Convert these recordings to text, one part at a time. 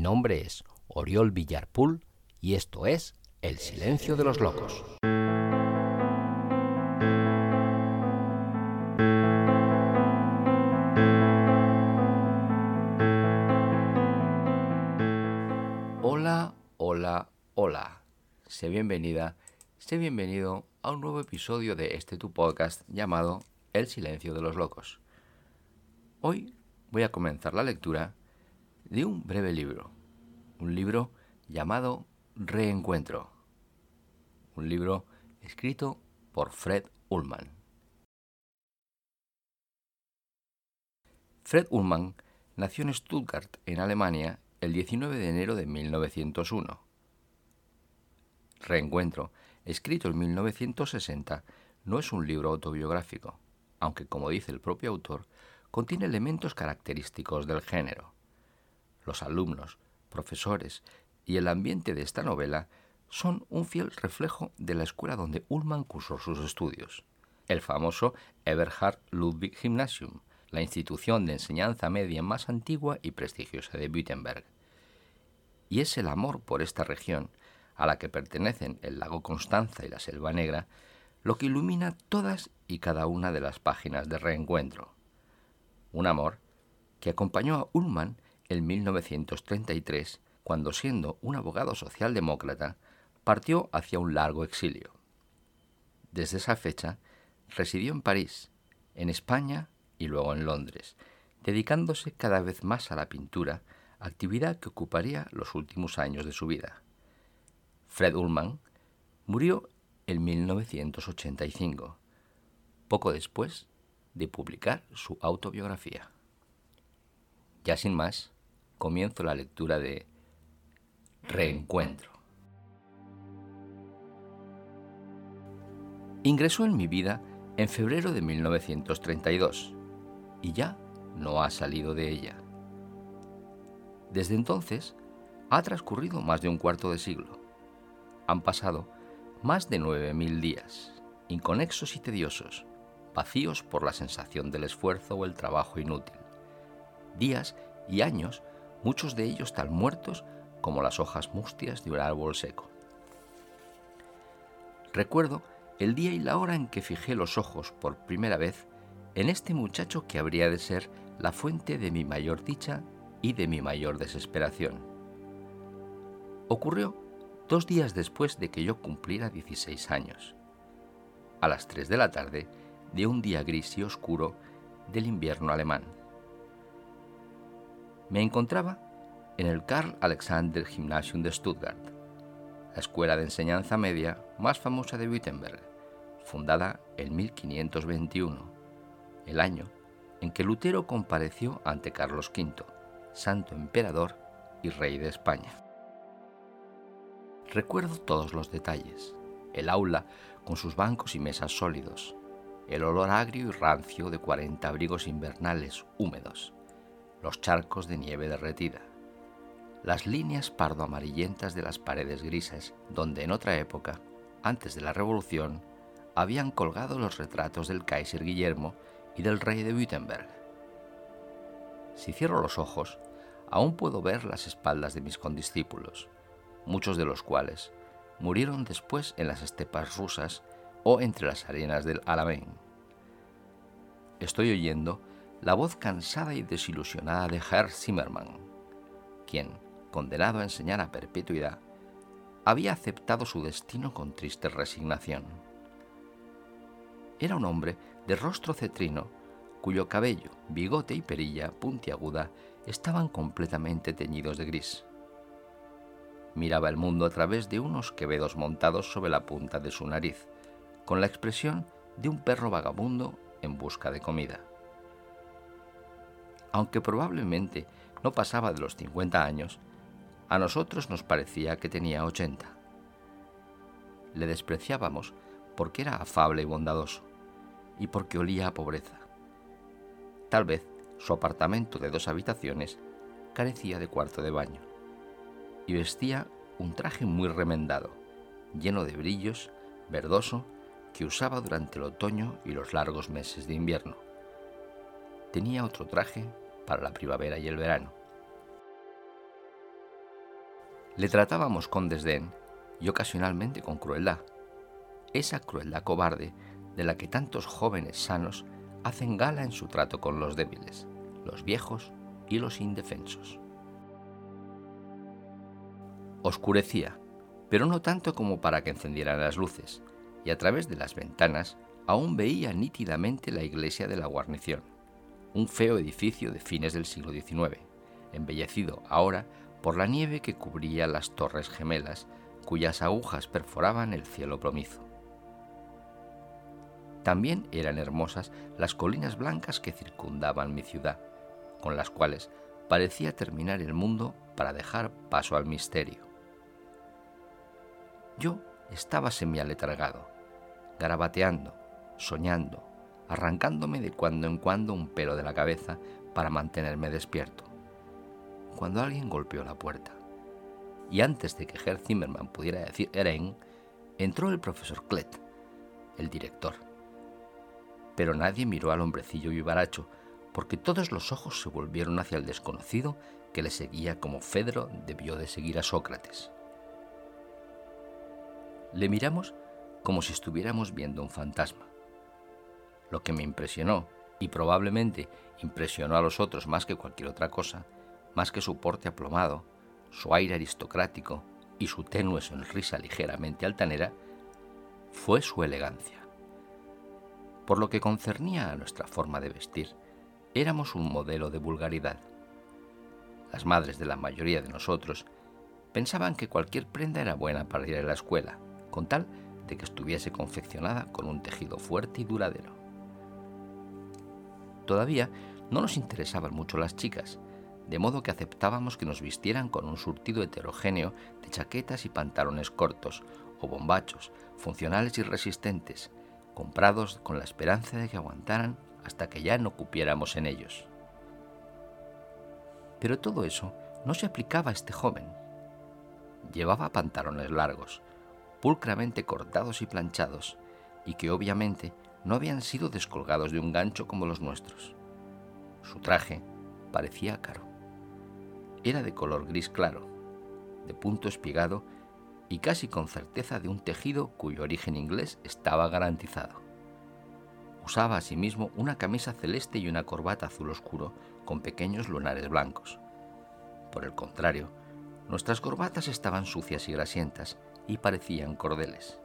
Mi nombre es Oriol Villarpool y esto es El Silencio de los Locos. Hola, hola, hola. Sé bienvenida, sé bienvenido a un nuevo episodio de este tu podcast llamado El Silencio de los Locos. Hoy voy a comenzar la lectura de un breve libro, un libro llamado Reencuentro, un libro escrito por Fred Ullman. Fred Ullman nació en Stuttgart, en Alemania, el 19 de enero de 1901. Reencuentro, escrito en 1960, no es un libro autobiográfico, aunque como dice el propio autor, contiene elementos característicos del género. Los alumnos, profesores y el ambiente de esta novela son un fiel reflejo de la escuela donde Ullmann cursó sus estudios, el famoso Eberhard Ludwig Gymnasium, la institución de enseñanza media más antigua y prestigiosa de Wittenberg. Y es el amor por esta región, a la que pertenecen el lago Constanza y la Selva Negra, lo que ilumina todas y cada una de las páginas de reencuentro. Un amor que acompañó a Ullmann en 1933, cuando siendo un abogado socialdemócrata, partió hacia un largo exilio. Desde esa fecha, residió en París, en España y luego en Londres, dedicándose cada vez más a la pintura, actividad que ocuparía los últimos años de su vida. Fred Ullman murió en 1985, poco después de publicar su autobiografía. Ya sin más, comienzo la lectura de Reencuentro. Ingresó en mi vida en febrero de 1932 y ya no ha salido de ella. Desde entonces ha transcurrido más de un cuarto de siglo. Han pasado más de nueve mil días, inconexos y tediosos, vacíos por la sensación del esfuerzo o el trabajo inútil. Días y años, muchos de ellos tan muertos como las hojas mustias de un árbol seco. Recuerdo el día y la hora en que fijé los ojos por primera vez en este muchacho que habría de ser la fuente de mi mayor dicha y de mi mayor desesperación. Ocurrió dos días después de que yo cumpliera 16 años. A las 3 de la tarde de un día gris y oscuro del invierno alemán. Me encontraba en el Karl Alexander Gymnasium de Stuttgart, la escuela de enseñanza media más famosa de Wittenberg, fundada en 1521, el año en que Lutero compareció ante Carlos V, santo emperador y rey de España. Recuerdo todos los detalles, el aula con sus bancos y mesas sólidos, el olor agrio y rancio de cuarenta abrigos invernales húmedos, los charcos de nieve derretida, las líneas pardo-amarillentas de las paredes grises, donde en otra época, antes de la Revolución, habían colgado los retratos del Kaiser Guillermo y del rey de Wittenberg. Si cierro los ojos, aún puedo ver las espaldas de mis condiscípulos, muchos de los cuales murieron después en las estepas rusas o entre las arenas del Alamein. Estoy oyendo la voz cansada y desilusionada de Herr Zimmermann, quien, condenado a enseñar a perpetuidad, había aceptado su destino con triste resignación. Era un hombre de rostro cetrino, cuyo cabello, bigote y perilla puntiaguda estaban completamente teñidos de gris. Miraba el mundo a través de unos quevedos montados sobre la punta de su nariz, con la expresión de un perro vagabundo en busca de comida. Aunque probablemente no pasaba de los 50 años, a nosotros nos parecía que tenía 80. Le despreciábamos porque era afable y bondadoso, y porque olía a pobreza. Tal vez su apartamento de dos habitaciones carecía de cuarto de baño, y vestía un traje muy remendado, lleno de brillos, verdoso que usaba durante el otoño y los largos meses de invierno. Tenía otro traje para la primavera y el verano. Le tratábamos con desdén y ocasionalmente con crueldad. Esa crueldad cobarde de la que tantos jóvenes sanos hacen gala en su trato con los débiles, los viejos y los indefensos. Oscurecía, pero no tanto como para que encendieran las luces, y a través de las ventanas aún veía nítidamente la iglesia de la guarnición, un feo edificio de fines del siglo XIX, embellecido ahora por la nieve que cubría las torres gemelas, cuyas agujas perforaban el cielo plomizo. También eran hermosas las colinas blancas que circundaban mi ciudad, con las cuales parecía terminar el mundo para dejar paso al misterio. Yo estaba semialetargado, garabateando, soñando, arrancándome de cuando en cuando un pelo de la cabeza para mantenerme despierto, cuando alguien golpeó la puerta. Y antes de que Herr Zimmermann pudiera decir Eren, entró el profesor Klett, el director pero nadie miró al hombrecillo vivaracho, porque todos los ojos se volvieron hacia el desconocido que le seguía como Fedro debió de seguir a Sócrates. Le miramos como si estuviéramos viendo un fantasma. Lo que me impresionó, y probablemente impresionó a los otros más que cualquier otra cosa, más que su porte aplomado, su aire aristocrático y su tenue sonrisa ligeramente altanera, fue su elegancia. Por lo que concernía a nuestra forma de vestir, éramos un modelo de vulgaridad. Las madres de la mayoría de nosotros pensaban que cualquier prenda era buena para ir a la escuela, con tal de que estuviese confeccionada con un tejido fuerte y duradero. Todavía no nos interesaban mucho las chicas, de modo que aceptábamos que nos vistieran con un surtido heterogéneo de chaquetas y pantalones cortos o bombachos, funcionales y resistentes, comprados con la esperanza de que aguantaran hasta que ya no cupiéramos en ellos. Pero todo eso no se aplicaba a este joven. Llevaba pantalones largos, pulcramente cortados y planchados, y que obviamente no habían sido descolgados de un gancho como los nuestros. Su traje parecía caro. Era de color gris claro, de punto espigado y casi con certeza de un tejido cuyo origen inglés estaba garantizado. Usaba asimismo una camisa celeste y una corbata azul oscuro con pequeños lunares blancos. Por el contrario, nuestras corbatas estaban sucias y grasientas y parecían cordeles.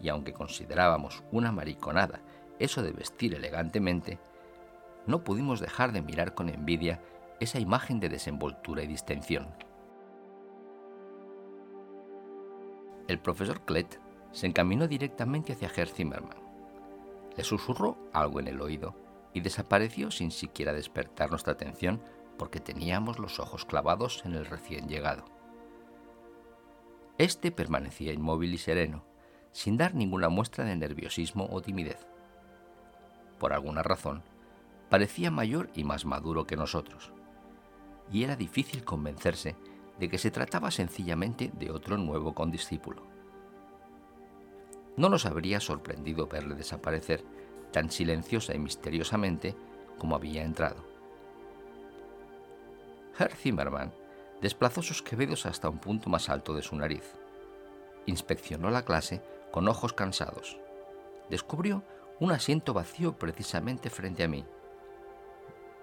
Y aunque considerábamos una mariconada eso de vestir elegantemente, no pudimos dejar de mirar con envidia esa imagen de desenvoltura y distensión. el profesor Klett se encaminó directamente hacia Herr Zimmermann. Le susurró algo en el oído y desapareció sin siquiera despertar nuestra atención porque teníamos los ojos clavados en el recién llegado. Este permanecía inmóvil y sereno, sin dar ninguna muestra de nerviosismo o timidez. Por alguna razón, parecía mayor y más maduro que nosotros, y era difícil convencerse de que se trataba sencillamente de otro nuevo condiscípulo. No nos habría sorprendido verle desaparecer tan silenciosa y misteriosamente como había entrado. Herr Zimmermann desplazó sus quevedos hasta un punto más alto de su nariz. Inspeccionó la clase con ojos cansados. Descubrió un asiento vacío precisamente frente a mí.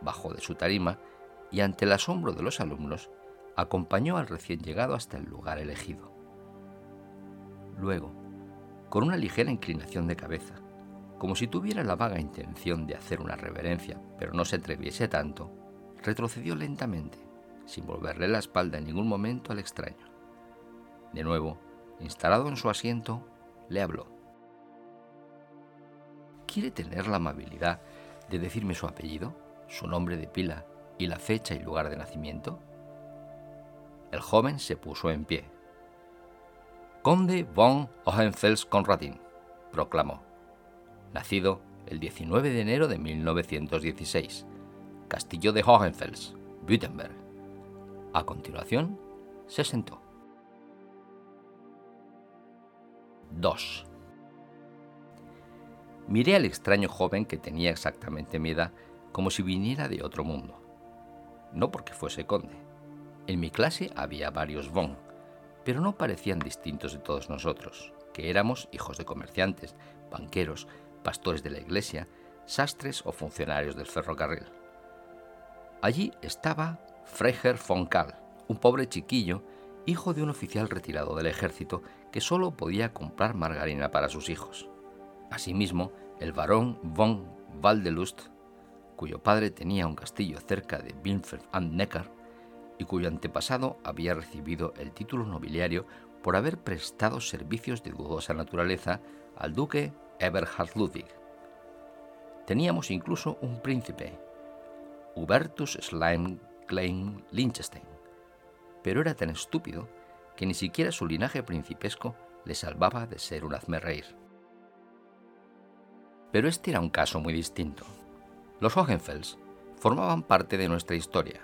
Bajó de su tarima y ante el asombro de los alumnos acompañó al recién llegado hasta el lugar elegido. Luego, con una ligera inclinación de cabeza, como si tuviera la vaga intención de hacer una reverencia, pero no se atreviese tanto, retrocedió lentamente, sin volverle la espalda en ningún momento al extraño. De nuevo, instalado en su asiento, le habló. ¿Quiere tener la amabilidad de decirme su apellido, su nombre de pila y la fecha y lugar de nacimiento? El joven se puso en pie. Conde von Hohenfels-Conradin, proclamó. Nacido el 19 de enero de 1916, Castillo de Hohenfels, Württemberg. A continuación, se sentó. 2. Miré al extraño joven que tenía exactamente mi edad, como si viniera de otro mundo. No porque fuese conde, En mi clase había varios von, pero no parecían distintos de todos nosotros, que éramos hijos de comerciantes, banqueros, pastores de la iglesia, sastres o funcionarios del ferrocarril. Allí estaba Freiherr von Kahl, un pobre chiquillo, hijo de un oficial retirado del ejército que solo podía comprar margarina para sus hijos. Asimismo, el barón von Waldelust, cuyo padre tenía un castillo cerca de Wilfeld am Neckar y cuyo antepasado había recibido el título nobiliario por haber prestado servicios de dudosa naturaleza al duque Eberhard Ludwig. Teníamos incluso un príncipe, Hubertus Schleim Klein Liechtenstein, pero era tan estúpido que ni siquiera su linaje principesco le salvaba de ser un hazmerreír. Pero este era un caso muy distinto. Los Hohenfels formaban parte de nuestra historia.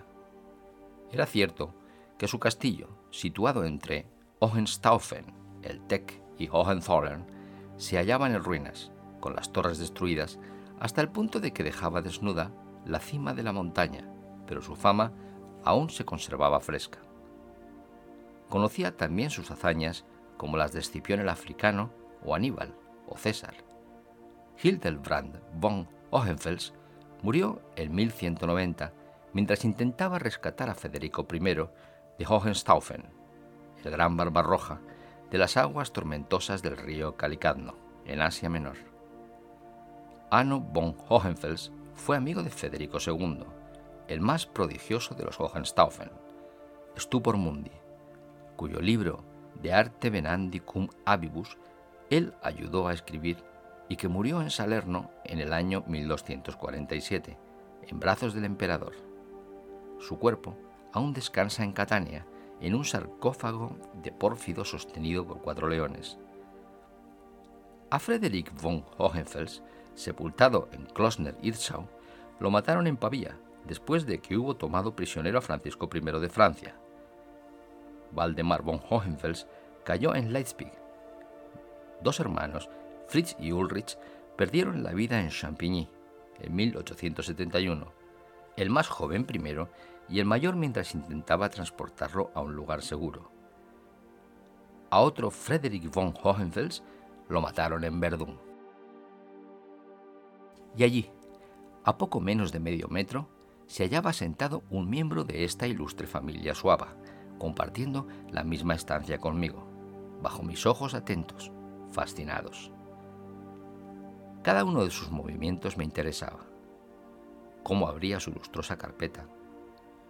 Era cierto que su castillo, situado entre Hohenstaufen, el Teck y Hohenzollern, se hallaban en ruinas, con las torres destruidas, hasta el punto de que dejaba desnuda la cima de la montaña, pero su fama aún se conservaba fresca. Conocía también sus hazañas como las de Escipión el Africano o Aníbal o César. Hildebrand von Hohenfels murió en 1190 mientras intentaba rescatar a Federico I de Hohenstaufen, el gran Barbarroja, de las aguas tormentosas del río Calicadno, en Asia Menor. Anno von Hohenfels fue amigo de Federico II, el más prodigioso de los Hohenstaufen, Stupor Mundi, cuyo libro De Arte Venandi cum Avibus él ayudó a escribir y que murió en Salerno en el año 1247, en brazos del emperador. Su cuerpo aún descansa en Catania, en un sarcófago de pórfido sostenido por cuatro leones. A Frederick von Hohenfels sepultado en Klosner-Irschau, lo mataron en Pavía, después de que hubo tomado prisionero a Francisco I de Francia. Waldemar von Hohenfels cayó en Leipzig. Dos hermanos, Fritz y Ulrich, perdieron la vida en Champigny en 1871, el más joven primero y el mayor mientras intentaba transportarlo a un lugar seguro. A otro Frederick von Hohenfels lo mataron en Verdun. Y allí, a poco menos de medio metro, se hallaba sentado un miembro de esta ilustre familia suava, compartiendo la misma estancia conmigo, bajo mis ojos atentos, fascinados. Cada uno de sus movimientos me interesaba. Cómo abría su lustrosa carpeta,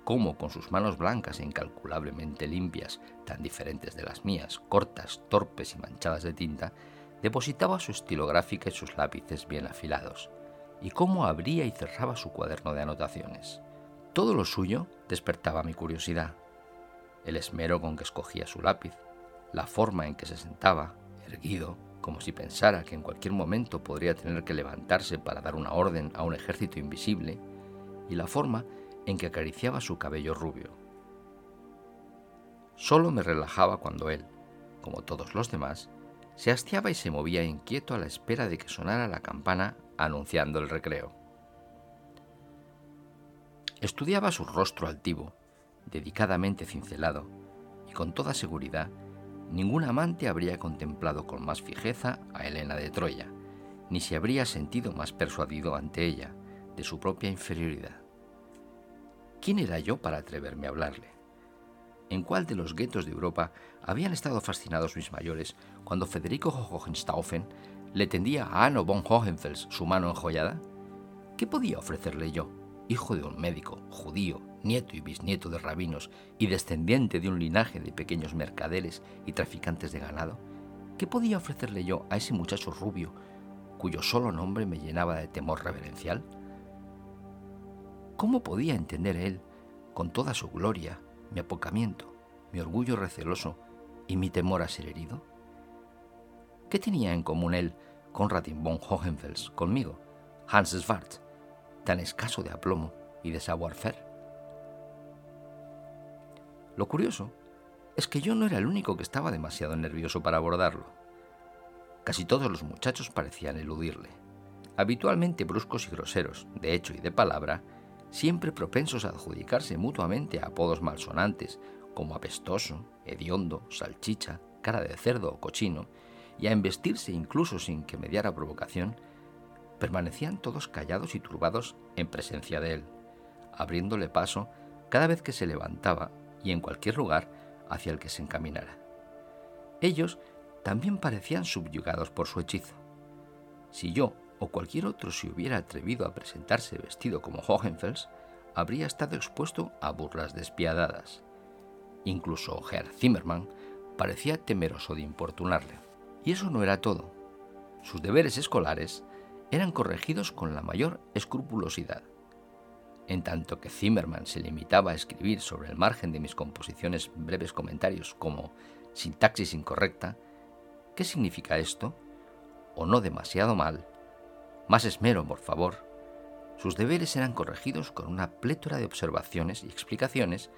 cómo con sus manos blancas e incalculablemente limpias, tan diferentes de las mías, cortas, torpes y manchadas de tinta, depositaba su estilográfica y sus lápices bien afilados, y cómo abría y cerraba su cuaderno de anotaciones. Todo lo suyo despertaba mi curiosidad. El esmero con que escogía su lápiz, la forma en que se sentaba, erguido, como si pensara que en cualquier momento podría tener que levantarse para dar una orden a un ejército invisible, y la forma en que acariciaba su cabello rubio. Solo me relajaba cuando él, como todos los demás, se hastiaba y se movía inquieto a la espera de que sonara la campana anunciando el recreo. Estudiaba su rostro altivo, dedicadamente cincelado, y con toda seguridad ningún amante habría contemplado con más fijeza a Helena de Troya, ni se habría sentido más persuadido ante ella de su propia inferioridad. ¿Quién era yo para atreverme a hablarle? ¿En cuál de los guetos de Europa habían estado fascinados mis mayores cuando Federico Hohenstaufen le tendía a Anno von Hohenfels su mano enjollada? ¿Qué podía ofrecerle yo, hijo de un médico, judío, nieto y bisnieto de rabinos y descendiente de un linaje de pequeños mercaderes y traficantes de ganado? ¿Qué podía ofrecerle yo a ese muchacho rubio cuyo solo nombre me llenaba de temor reverencial? ¿Cómo podía entender él, con toda su gloria, mi apocamiento, mi orgullo receloso y mi temor a ser herido? ¿Qué tenía en común él, con von Hohenfels, conmigo, Hans Schwarz, tan escaso de aplomo y de savoir-faire? Lo curioso es que yo no era el único que estaba demasiado nervioso para abordarlo. Casi todos los muchachos parecían eludirle. Habitualmente bruscos y groseros, de hecho y de palabra, siempre propensos a adjudicarse mutuamente apodos malsonantes como apestoso, hediondo, salchicha, cara de cerdo o cochino, y a embestirse incluso sin que mediara provocación, permanecían todos callados y turbados en presencia de él, abriéndole paso cada vez que se levantaba y en cualquier lugar hacia el que se encaminara. Ellos también parecían subyugados por su hechizo. Si yo o cualquier otro se hubiera atrevido a presentarse vestido como Hohenfels, habría estado expuesto a burlas despiadadas. Incluso Herr Zimmermann parecía temeroso de importunarle. Y eso no era todo. Sus deberes escolares eran corregidos con la mayor escrupulosidad. En tanto que Zimmermann se limitaba a escribir sobre el margen de mis composiciones breves comentarios como sintaxis incorrecta, ¿qué significa esto? ¿O no demasiado mal? Más esmero, por favor. Sus deberes eran corregidos con una plétora de observaciones y explicaciones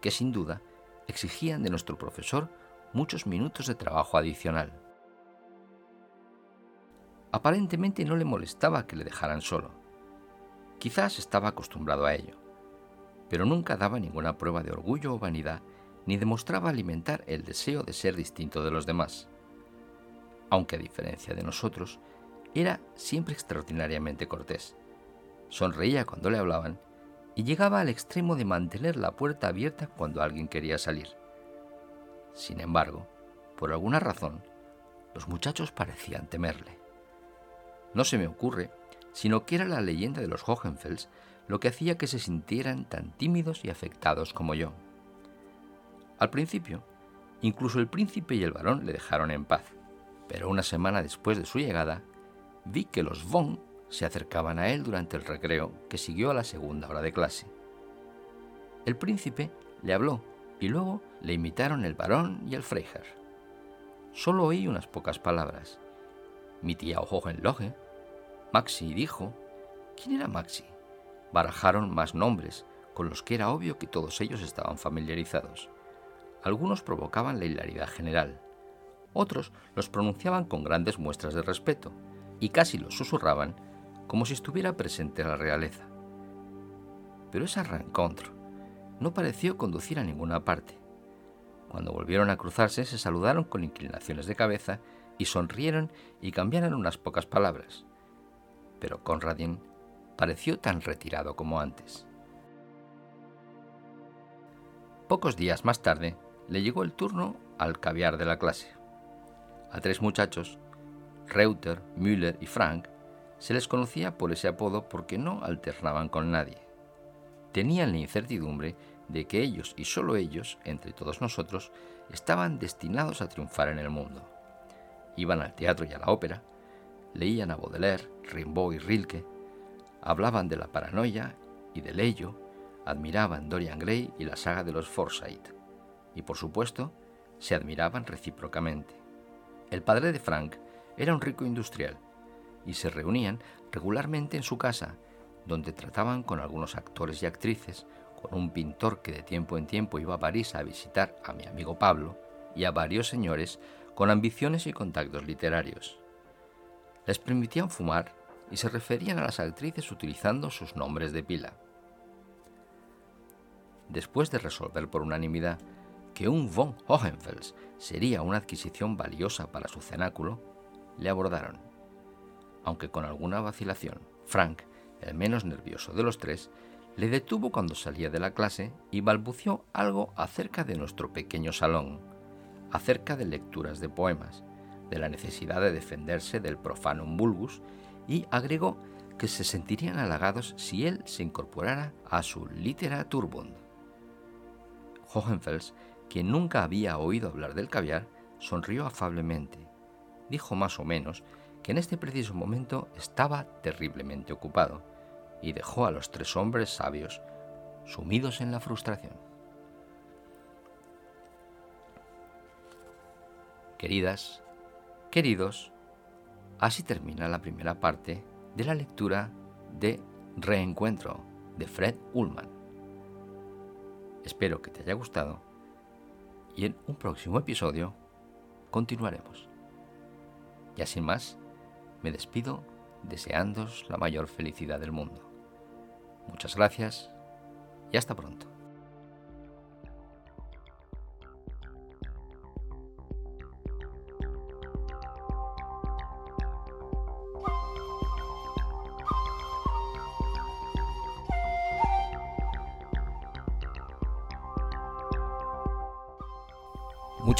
que sin duda exigían de nuestro profesor muchos minutos de trabajo adicional. Aparentemente no le molestaba que le dejaran solo. Quizás estaba acostumbrado a ello, pero nunca daba ninguna prueba de orgullo o vanidad, ni demostraba alimentar el deseo de ser distinto de los demás. Aunque a diferencia de nosotros, era siempre extraordinariamente cortés. Sonreía cuando le hablaban y llegaba al extremo de mantener la puerta abierta cuando alguien quería salir. Sin embargo, por alguna razón, los muchachos parecían temerle. No se me ocurre, sino que era la leyenda de los Hohenfels lo que hacía que se sintieran tan tímidos y afectados como yo. Al principio, incluso el príncipe y el varón le dejaron en paz, pero una semana después de su llegada, vi que los von se acercaban a él durante el recreo que siguió a la segunda hora de clase. El príncipe le habló y luego le imitaron el varón y el Freiherr. Solo oí unas pocas palabras. Mi tía Hohenlohe, Maxi dijo. ¿Quién era Maxi? Barajaron más nombres, con los que era obvio que todos ellos estaban familiarizados. Algunos provocaban la hilaridad general, otros los pronunciaban con grandes muestras de respeto, y casi los susurraban como si estuviera presente la realeza. Pero ese rencontre no pareció conducir a ninguna parte. Cuando volvieron a cruzarse se saludaron con inclinaciones de cabeza y sonrieron y cambiaron unas pocas palabras. Pero Conradin pareció tan retirado como antes. Pocos días más tarde le llegó el turno al caviar de la clase. A tres muchachos, Reuter, Müller y Frank, se les conocía por ese apodo porque no alternaban con nadie. Tenían la incertidumbre de que ellos y solo ellos, entre todos nosotros, estaban destinados a triunfar en el mundo. Iban al teatro y a la ópera, leían a Baudelaire, Rimbaud y Rilke, hablaban de la paranoia y del ello, admiraban Dorian Gray y la saga de los Forsyth, y por supuesto, se admiraban recíprocamente. El padre de Frank era un rico industrial, y se reunían regularmente en su casa, donde trataban con algunos actores y actrices, con un pintor que de tiempo en tiempo iba a París a visitar a mi amigo Pablo y a varios señores con ambiciones y contactos literarios. Les permitían fumar y se referían a las actrices utilizando sus nombres de pila. Después de resolver por unanimidad que un von Hohenfels sería una adquisición valiosa para su cenáculo, le abordaron. Aunque con alguna vacilación, Frank, el menos nervioso de los tres, le detuvo cuando salía de la clase y balbució algo acerca de nuestro pequeño salón, acerca de lecturas de poemas, de la necesidad de defenderse del profanum vulgus y agregó que se sentirían halagados si él se incorporara a su Literaturbund. Hohenfels, quien nunca había oído hablar del caviar, sonrió afablemente. Dijo más o menos que en este preciso momento estaba terriblemente ocupado y dejó a los tres hombres sabios sumidos en la frustración. Queridas, queridos, así termina la primera parte de la lectura de Reencuentro de Fred Ullman. Espero que te haya gustado y en un próximo episodio continuaremos. Ya sin más, me despido deseándos la mayor felicidad del mundo. Muchas gracias y hasta pronto.